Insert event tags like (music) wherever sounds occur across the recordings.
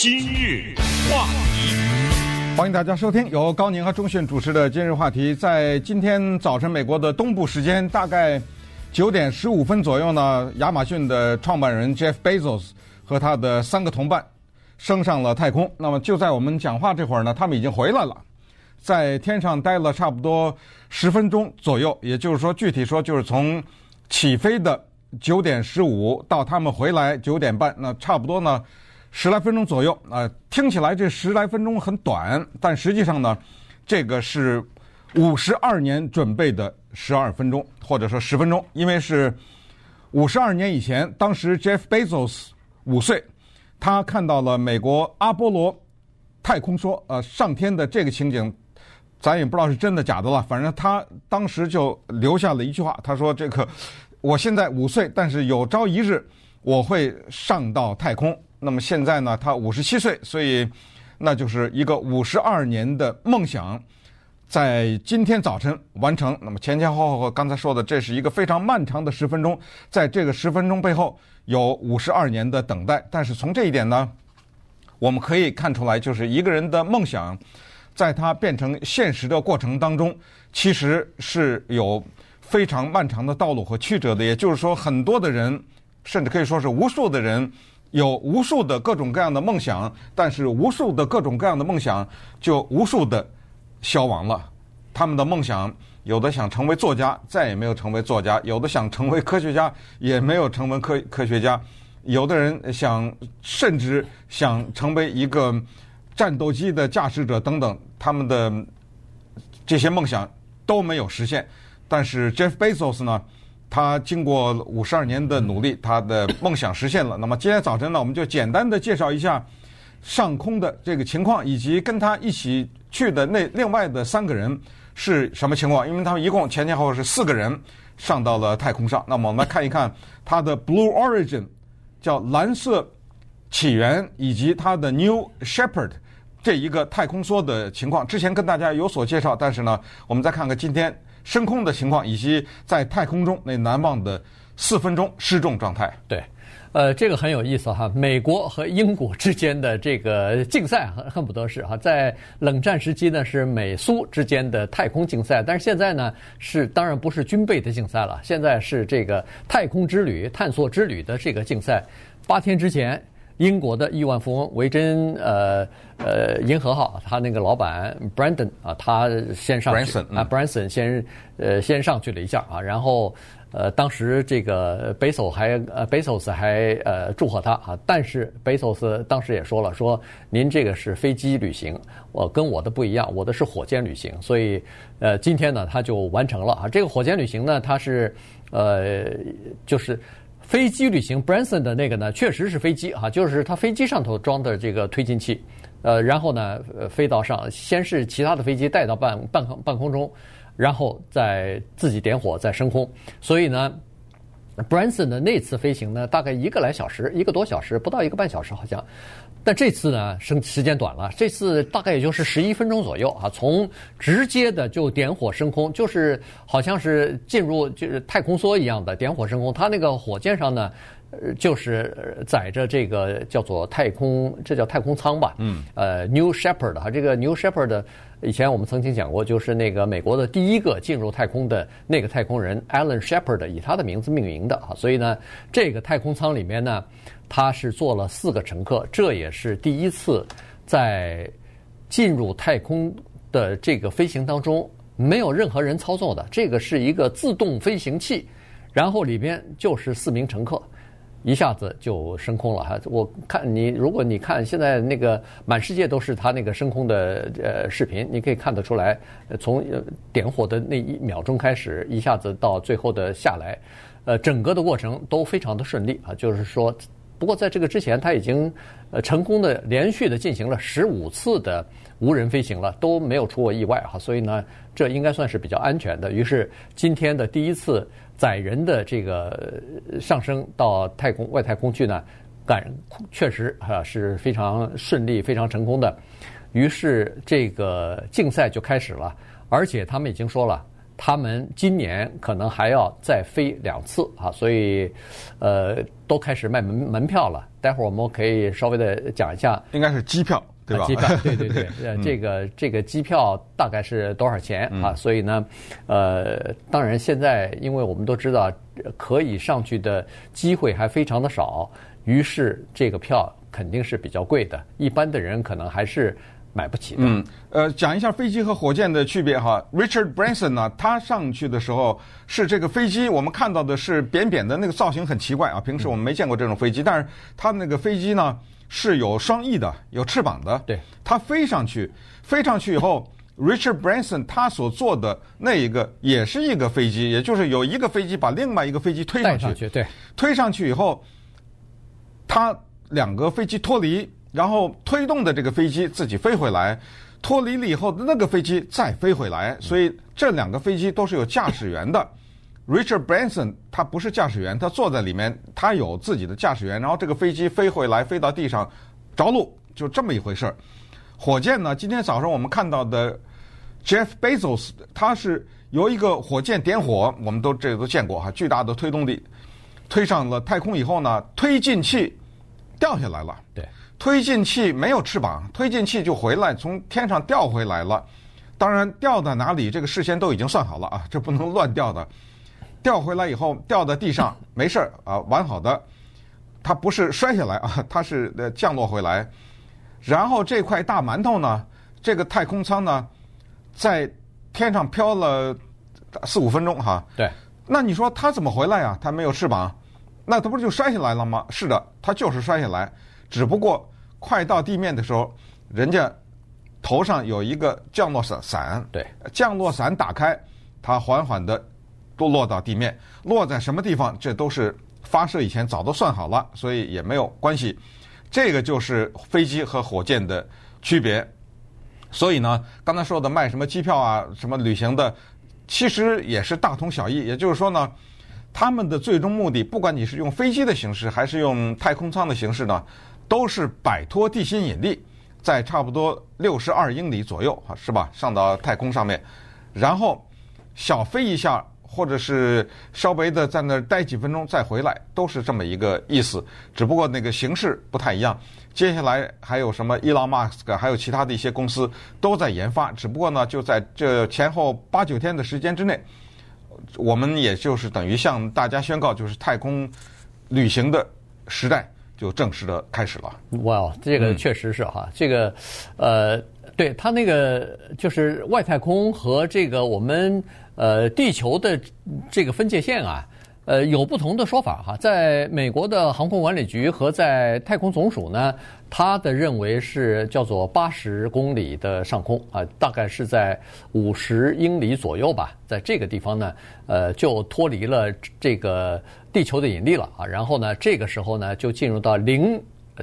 今日话题，欢迎大家收听由高宁和钟迅主持的今日话题。在今天早晨，美国的东部时间大概九点十五分左右呢，亚马逊的创办人 Jeff Bezos 和他的三个同伴升上了太空。那么就在我们讲话这会儿呢，他们已经回来了，在天上待了差不多十分钟左右。也就是说，具体说就是从起飞的。九点十五到他们回来九点半，那差不多呢，十来分钟左右啊、呃。听起来这十来分钟很短，但实际上呢，这个是五十二年准备的十二分钟，或者说十分钟，因为是五十二年以前，当时 Jeff Bezos 五岁，他看到了美国阿波罗太空说呃上天的这个情景，咱也不知道是真的假的了，反正他当时就留下了一句话，他说这个。我现在五岁，但是有朝一日我会上到太空。那么现在呢，他五十七岁，所以那就是一个五十二年的梦想，在今天早晨完成。那么前前后后，刚才说的，这是一个非常漫长的十分钟，在这个十分钟背后有五十二年的等待。但是从这一点呢，我们可以看出来，就是一个人的梦想，在他变成现实的过程当中，其实是有。非常漫长的道路和曲折的，也就是说，很多的人，甚至可以说是无数的人，有无数的各种各样的梦想，但是无数的各种各样的梦想就无数的消亡了。他们的梦想，有的想成为作家，再也没有成为作家；有的想成为科学家，也没有成为科科学家；有的人想，甚至想成为一个战斗机的驾驶者等等，他们的这些梦想都没有实现。但是 Jeff Bezos 呢，他经过五十二年的努力，他的梦想实现了。那么今天早晨呢，我们就简单的介绍一下上空的这个情况，以及跟他一起去的那另外的三个人是什么情况。因为他们一共前前后后是四个人上到了太空上。那么我们来看一看他的 Blue Origin，叫蓝色起源，以及他的 New Shepard 这一个太空梭的情况。之前跟大家有所介绍，但是呢，我们再看看今天。升空的情况，以及在太空中那难忘的四分钟失重状态。对，呃，这个很有意思哈。美国和英国之间的这个竞赛恨恨不得是哈，在冷战时期呢是美苏之间的太空竞赛，但是现在呢是当然不是军备的竞赛了，现在是这个太空之旅、探索之旅的这个竞赛。八天之前。英国的亿万富翁维珍呃呃银河号，他那个老板 Brandon 啊，他先上啊，Branson 先呃先上去了一下啊，然后呃当时这个 Bezos 还呃 Bezos 还呃祝贺他啊，但是 Bezos 当时也说了，说您这个是飞机旅行，我跟我的不一样，我的是火箭旅行，所以呃今天呢他就完成了啊，这个火箭旅行呢，它是呃就是。飞机旅行，Branson 的那个呢，确实是飞机啊，就是他飞机上头装的这个推进器，呃，然后呢，飞到上，先是其他的飞机带到半半空半空中，然后再自己点火再升空，所以呢，Branson 的那次飞行呢，大概一个来小时，一个多小时，不到一个半小时好像。但这次呢，升时间短了，这次大概也就是十一分钟左右啊，从直接的就点火升空，就是好像是进入就是太空梭一样的点火升空。它那个火箭上呢，呃，就是载着这个叫做太空，这叫太空舱吧？嗯。呃，New Shepard 哈，这个 New Shepard 以前我们曾经讲过，就是那个美国的第一个进入太空的那个太空人 Alan Shepard 以他的名字命名的啊，所以呢，这个太空舱里面呢。他是坐了四个乘客，这也是第一次在进入太空的这个飞行当中没有任何人操作的，这个是一个自动飞行器，然后里边就是四名乘客，一下子就升空了哈。我看你，如果你看现在那个满世界都是他那个升空的呃视频，你可以看得出来，从点火的那一秒钟开始，一下子到最后的下来，呃，整个的过程都非常的顺利啊，就是说。不过，在这个之前，他已经呃成功的连续的进行了十五次的无人飞行了，都没有出过意外哈，所以呢，这应该算是比较安全的。于是，今天的第一次载人的这个上升到太空外太空去呢，感确实哈是非常顺利、非常成功的。于是，这个竞赛就开始了，而且他们已经说了，他们今年可能还要再飞两次啊，所以呃都开始卖门门票了。待会儿我们可以稍微的讲一下，应该是机票。对吧？机票，对对对，(laughs) 呃，这个这个机票大概是多少钱啊？所以呢，呃，当然现在因为我们都知道可以上去的机会还非常的少，于是这个票肯定是比较贵的，一般的人可能还是买不起的。嗯，呃，讲一下飞机和火箭的区别哈。Richard Branson 呢，他上去的时候是这个飞机，我们看到的是扁扁的那个造型很奇怪啊，平时我们没见过这种飞机，但是他那个飞机呢。是有双翼的，有翅膀的。对，他飞上去，飞上去以后，Richard Branson 他所做的那一个也是一个飞机，也就是有一个飞机把另外一个飞机推上去。上去对，推上去以后，他两个飞机脱离，然后推动的这个飞机自己飞回来，脱离了以后，那个飞机再飞回来，所以这两个飞机都是有驾驶员的。Richard Branson 他不是驾驶员，他坐在里面，他有自己的驾驶员。然后这个飞机飞回来，飞到地上着陆，就这么一回事儿。火箭呢，今天早上我们看到的 Jeff Bezos，他是由一个火箭点火，我们都这都见过哈，巨大的推动力推上了太空以后呢，推进器掉下来了。对，推进器没有翅膀，推进器就回来，从天上掉回来了。当然掉到哪里，这个事先都已经算好了啊，这不能乱掉的。掉回来以后掉在地上 (laughs) 没事儿啊，完好的，它不是摔下来啊，它是呃降落回来，然后这块大馒头呢，这个太空舱呢，在天上飘了四五分钟哈。对。那你说它怎么回来呀？它没有翅膀，那它不是就摔下来了吗？是的，它就是摔下来，只不过快到地面的时候，人家头上有一个降落伞伞，对，降落伞打开，它缓缓的。都落到地面，落在什么地方，这都是发射以前早都算好了，所以也没有关系。这个就是飞机和火箭的区别。所以呢，刚才说的卖什么机票啊，什么旅行的，其实也是大同小异。也就是说呢，他们的最终目的，不管你是用飞机的形式，还是用太空舱的形式呢，都是摆脱地心引力，在差不多六十二英里左右啊，是吧？上到太空上面，然后小飞一下。或者是稍微的在那儿待几分钟再回来，都是这么一个意思，只不过那个形式不太一样。接下来还有什么伊朗马斯克，还有其他的一些公司都在研发，只不过呢，就在这前后八九天的时间之内，我们也就是等于向大家宣告，就是太空旅行的时代就正式的开始了。哇，这个确实是哈，嗯、这个呃，对他那个就是外太空和这个我们。呃，地球的这个分界线啊，呃，有不同的说法哈。在美国的航空管理局和在太空总署呢，他的认为是叫做八十公里的上空啊，大概是在五十英里左右吧。在这个地方呢，呃，就脱离了这个地球的引力了啊。然后呢，这个时候呢，就进入到零。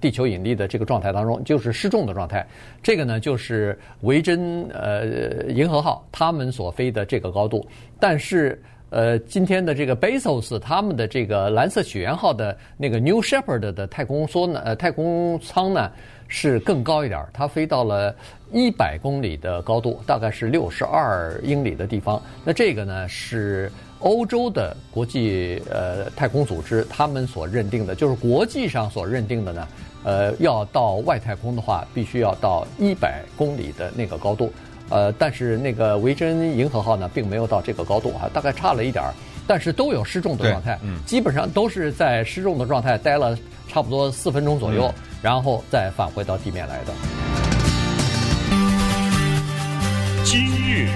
地球引力的这个状态当中，就是失重的状态。这个呢，就是维珍呃银河号他们所飞的这个高度。但是呃，今天的这个 Bezos 他们的这个蓝色起源号的那个 New Shepard 的太空梭呢，呃，太空舱呢是更高一点，它飞到了一百公里的高度，大概是六十二英里的地方。那这个呢是。欧洲的国际呃太空组织，他们所认定的，就是国际上所认定的呢，呃，要到外太空的话，必须要到一百公里的那个高度，呃，但是那个维珍银河号呢，并没有到这个高度啊，大概差了一点儿，但是都有失重的状态，嗯，基本上都是在失重的状态待了差不多四分钟左右，嗯、然后再返回到地面来的。今日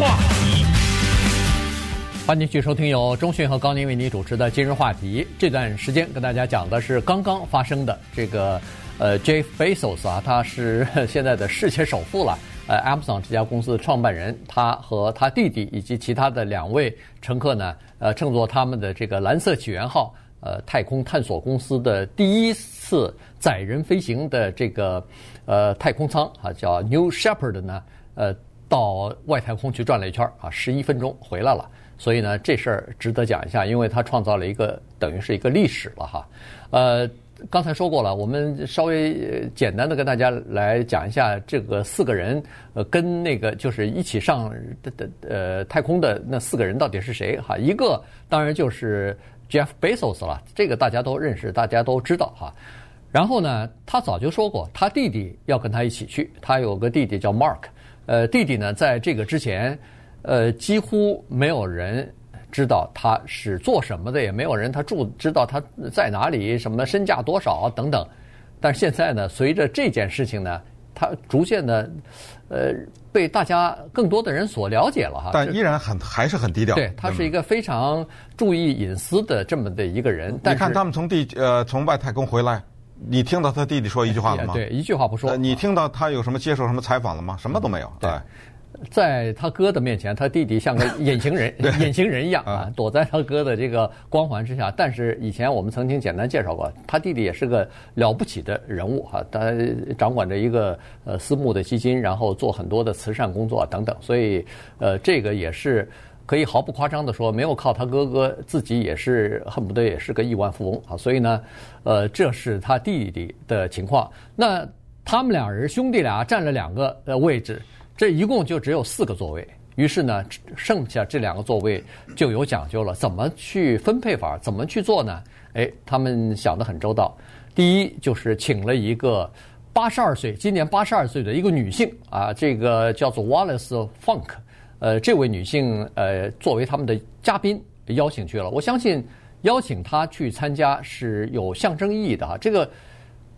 话题。欢迎继续收听由中讯和高宁为你主持的今日话题。这段时间跟大家讲的是刚刚发生的这个，呃，Jeff Bezos 啊，他是 (laughs) 现在的世界首富了。呃，Amazon 这家公司的创办人，他和他弟弟以及其他的两位乘客呢，呃，乘坐他们的这个蓝色起源号，呃，太空探索公司的第一次载人飞行的这个呃太空舱啊，叫 New Shepard 呢，呃，到外太空去转了一圈啊，十一分钟回来了。所以呢，这事儿值得讲一下，因为它创造了一个等于是一个历史了哈。呃，刚才说过了，我们稍微简单的跟大家来讲一下这个四个人，呃，跟那个就是一起上的的呃太空的那四个人到底是谁哈？一个当然就是 Jeff Bezos 了，这个大家都认识，大家都知道哈。然后呢，他早就说过，他弟弟要跟他一起去，他有个弟弟叫 Mark，呃，弟弟呢在这个之前，呃，几乎没有人。知道他是做什么的，也没有人他住知道他在哪里，什么身价多少啊等等。但是现在呢，随着这件事情呢，他逐渐的，呃，被大家更多的人所了解了哈。但依然很还是很低调。对，他是一个非常注意隐私的这么的一个人。但你看他们从地呃从外太空回来，你听到他弟弟说一句话了吗？对，一句话不说。你听到他有什么接受什么采访了吗？什么都没有。对。在他哥的面前，他弟弟像个隐形人，(laughs) 隐形人一样啊，躲在他哥的这个光环之下。但是以前我们曾经简单介绍过，他弟弟也是个了不起的人物哈，他掌管着一个呃私募的基金，然后做很多的慈善工作等等。所以呃，这个也是可以毫不夸张的说，没有靠他哥哥，自己也是恨不得也是个亿万富翁啊。所以呢，呃，这是他弟弟的情况。那他们两人兄弟俩占了两个呃位置。这一共就只有四个座位，于是呢，剩下这两个座位就有讲究了。怎么去分配法？怎么去做呢？哎，他们想得很周到。第一就是请了一个八十二岁，今年八十二岁的一个女性啊，这个叫做 Wallace Funk，呃，这位女性呃作为他们的嘉宾邀请去了。我相信邀请她去参加是有象征意义的哈，这个。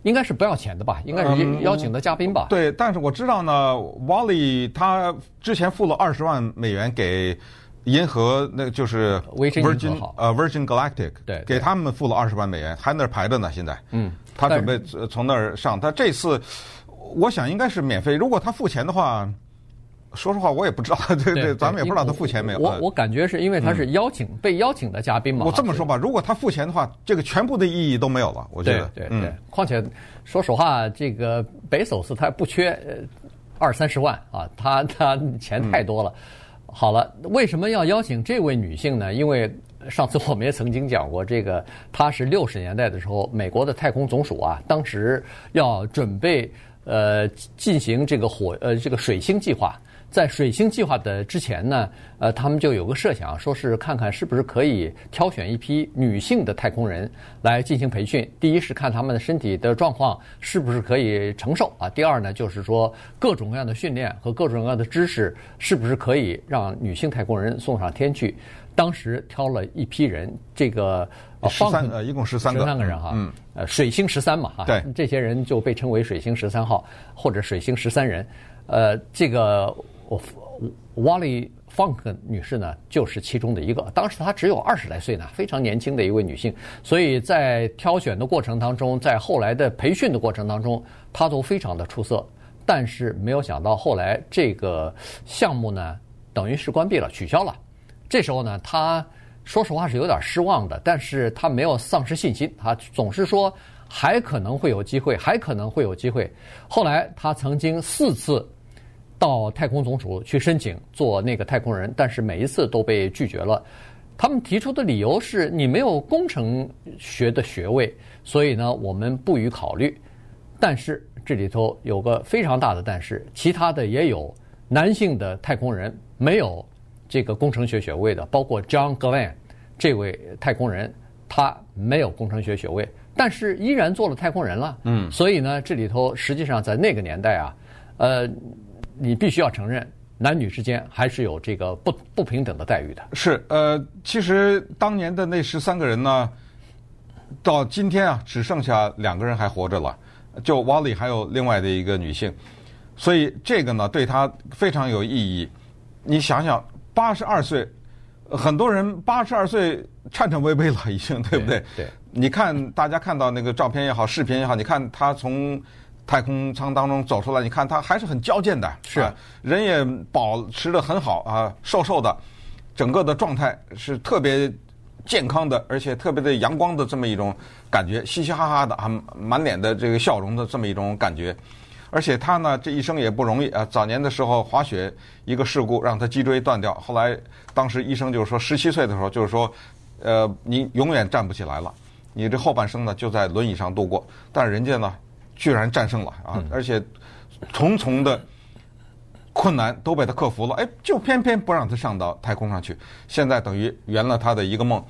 应该是不要钱的吧？应该是邀请的嘉宾吧？嗯、对，但是我知道呢，Wally 他之前付了二十万美元给银河，那就是 Virgin 呃 Virgin Galactic，对，给他们付了二十万美元，还在那儿排着呢。现在，嗯，他准备从那儿上。他这次，我想应该是免费。如果他付钱的话。说实话，我也不知道，对对，咱们也不知道他付钱没有。我我感觉是因为他是邀请、嗯、被邀请的嘉宾嘛。我这么说吧，如果他付钱的话，这个全部的意义都没有了。我觉得，对对对。况且，说实话，这个北首斯他不缺二三十万啊，他他钱太多了。嗯、好了，为什么要邀请这位女性呢？因为上次我们也曾经讲过，这个她是六十年代的时候，美国的太空总署啊，当时要准备呃进行这个火呃这个水星计划。在水星计划的之前呢，呃，他们就有个设想，说是看看是不是可以挑选一批女性的太空人来进行培训。第一是看他们的身体的状况是不是可以承受啊。第二呢，就是说各种各样的训练和各种各样的知识是不是可以让女性太空人送上天去。当时挑了一批人，这个十三呃，一共十三个，十三个人哈，嗯，呃，水星十三嘛哈，对，这些人就被称为水星十三号或者水星十三人，呃，这个。我 Wally Funk 女士呢，就是其中的一个。当时她只有二十来岁呢，非常年轻的一位女性。所以在挑选的过程当中，在后来的培训的过程当中，她都非常的出色。但是没有想到后来这个项目呢，等于是关闭了，取消了。这时候呢，她说实话是有点失望的，但是她没有丧失信心，她总是说还可能会有机会，还可能会有机会。后来她曾经四次。到太空总署去申请做那个太空人，但是每一次都被拒绝了。他们提出的理由是你没有工程学的学位，所以呢，我们不予考虑。但是这里头有个非常大的但是，其他的也有男性的太空人没有这个工程学学位的，包括 John Glenn 这位太空人，他没有工程学学位，但是依然做了太空人了。嗯，所以呢，这里头实际上在那个年代啊，呃。你必须要承认，男女之间还是有这个不不平等的待遇的。是，呃，其实当年的那十三个人呢，到今天啊，只剩下两个人还活着了，就 Wally 还有另外的一个女性，所以这个呢对他非常有意义。你想想，八十二岁，很多人八十二岁颤颤巍巍了，已经，对不对？对。你看，大家看到那个照片也好，视频也好，你看他从。太空舱当中走出来，你看他还是很矫健的，是、啊、人也保持得很好啊，瘦瘦的，整个的状态是特别健康的，而且特别的阳光的这么一种感觉，嘻嘻哈哈的，啊满脸的这个笑容的这么一种感觉。而且他呢，这一生也不容易啊，早年的时候滑雪一个事故让他脊椎断掉，后来当时医生就是说，十七岁的时候就是说，呃，你永远站不起来了。你这后半生呢就在轮椅上度过。但是人家呢，居然战胜了啊，而且重重的困难都被他克服了。哎，就偏偏不让他上到太空上去，现在等于圆了他的一个梦。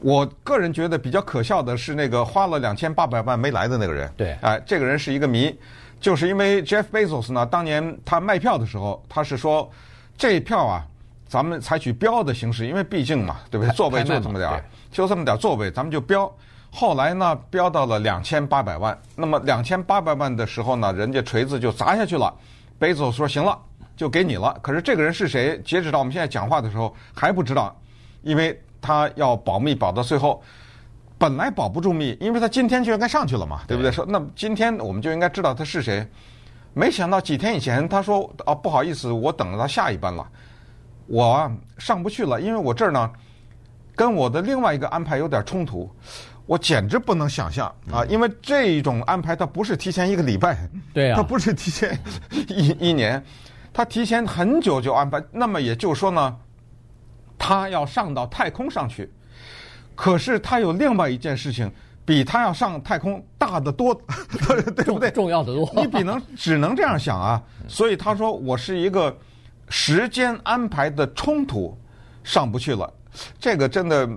我个人觉得比较可笑的是那个花了两千八百万没来的那个人。对，哎，这个人是一个谜，就是因为 Jeff Bezos 呢，当年他卖票的时候，他是说这票啊，咱们采取标的形式，因为毕竟嘛，对不对？座位就这么点儿，就这么点儿座位，咱们就标。后来呢，飙到了两千八百万。那么两千八百万的时候呢，人家锤子就砸下去了。Bezos 说行了，就给你了。可是这个人是谁？截止到我们现在讲话的时候还不知道，因为。他要保密保到最后，本来保不住密，因为他今天就应该上去了嘛，对不对？说那今天我们就应该知道他是谁，没想到几天以前他说啊，不好意思，我等着他下一班了，我上不去了，因为我这儿呢跟我的另外一个安排有点冲突，我简直不能想象啊，因为这种安排它不是提前一个礼拜，(laughs) 对啊，它不是提前一一年，它提前很久就安排，那么也就是说呢。他要上到太空上去，可是他有另外一件事情比他要上太空大得多，(laughs) 对不对？重要的多。你比能 (laughs) 只能这样想啊，所以他说我是一个时间安排的冲突，上不去了。这个真的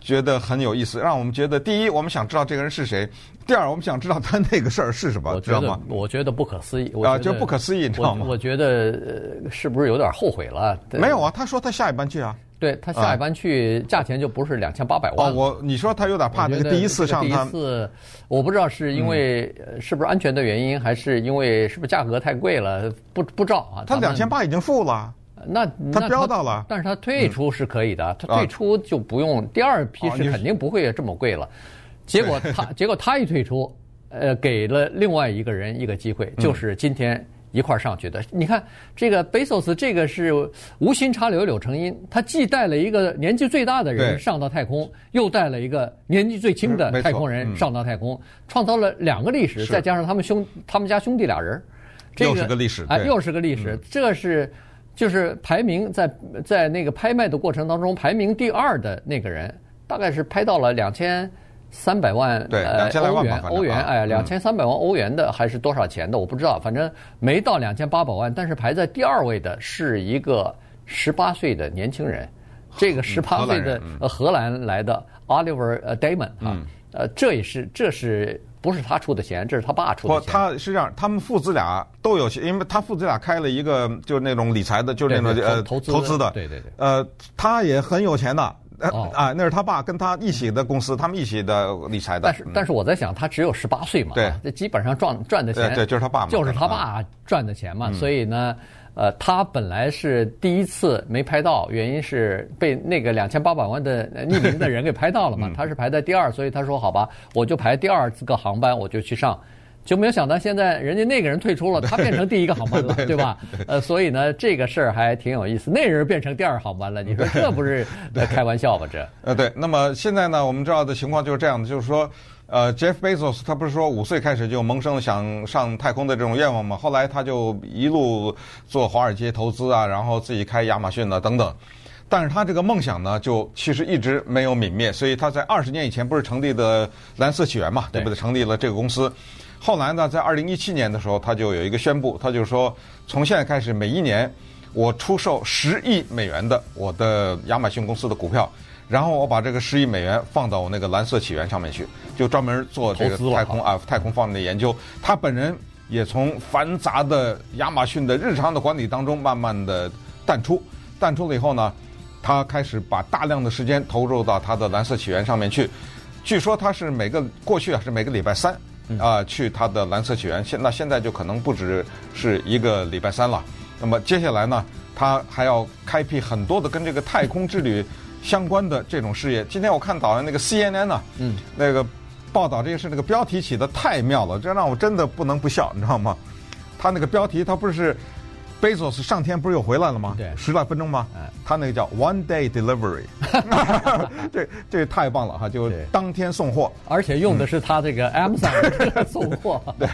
觉得很有意思，让我们觉得第一，我们想知道这个人是谁；第二，我们想知道他那个事儿是什么，知道吗？我觉得不可思议啊，就不可思议，你知道吗？我觉得是不是有点后悔了？没有啊，他说他下一班去啊。对他下一班去，价钱就不是两千八百万。哦，我你说他有点怕那个第一次上他，第一次我不知道是因为是不是安全的原因，还是因为是不是价格太贵了？不不知道啊。他两千八已经付了，那他标到了，但是他退出是可以的，他退出就不用第二批是肯定不会这么贵了。结果他结果他一退出，呃，给了另外一个人一个机会，就是今天。一块儿上去的，你看这个贝索斯，这个是无心插柳柳成荫，他既带了一个年纪最大的人上到太空，又带了一个年纪最轻的太空人上到太空，创造了两个历史，再加上他们兄他们家兄弟俩人，这个又是个历史，哎，又是个历史，这是就是排名在在那个拍卖的过程当中排名第二的那个人，大概是拍到了两千。三百万对，两千来万吧，欧元，哎，两千三百万欧元的还是多少钱的？我不知道，反正没到两千八百万。但是排在第二位的是一个十八岁的年轻人，这个十八岁的呃荷兰来的 Oliver 呃 Damon 啊，呃，这也是这是不是他出的钱？这是他爸出的钱。他是这样，他们父子俩都有钱，因为他父子俩开了一个就是那种理财的，就是那种呃投资投资的，对对对，呃，他也很有钱的。哦、啊，那是他爸跟他一起的公司，他们一起的理财的。但是，但是我在想，他只有十八岁嘛，对，这基本上赚赚的钱对，对，就是他爸，就是他爸赚的钱嘛。嗯、所以呢，呃，他本来是第一次没拍到，原因是被那个两千八百万的匿名的人给拍到了嘛。(laughs) 他是排在第二，所以他说好吧，我就排第二个航班，我就去上。就没有想到现在人家那个人退出了，他变成第一个航班了，对吧？呃，所以呢，这个事儿还挺有意思。那人变成第二航班了，你说这不是开玩笑吧？这呃，对。那么现在呢，我们知道的情况就是这样的，就是说，呃，Jeff Bezos 他不是说五岁开始就萌生了想上太空的这种愿望吗？后来他就一路做华尔街投资啊，然后自己开亚马逊啊等等。但是他这个梦想呢，就其实一直没有泯灭。所以他在二十年以前不是成立的蓝色起源嘛，对不对？成立了这个公司。后来呢，在二零一七年的时候，他就有一个宣布，他就说，从现在开始，每一年我出售十亿美元的我的亚马逊公司的股票，然后我把这个十亿美元放到我那个蓝色起源上面去，就专门做这个太空啊太空方面的研究。他本人也从繁杂的亚马逊的日常的管理当中慢慢的淡出，淡出了以后呢，他开始把大量的时间投入到他的蓝色起源上面去。据说他是每个过去啊是每个礼拜三。啊，去他的蓝色起源，现那现在就可能不只是一个礼拜三了。那么接下来呢，他还要开辟很多的跟这个太空之旅相关的这种事业。今天我看到那个 CNN 呢，嗯，那个报道这个事，那个标题起的太妙了，这让我真的不能不笑，你知道吗？他那个标题，他不是。Bezos 上天不是又回来了吗？对，十来分钟吗？他那个叫 One Day Delivery，(laughs) 这这太棒了哈！就当天送货，而且用的是他这个 (laughs) Amazon 送货。对。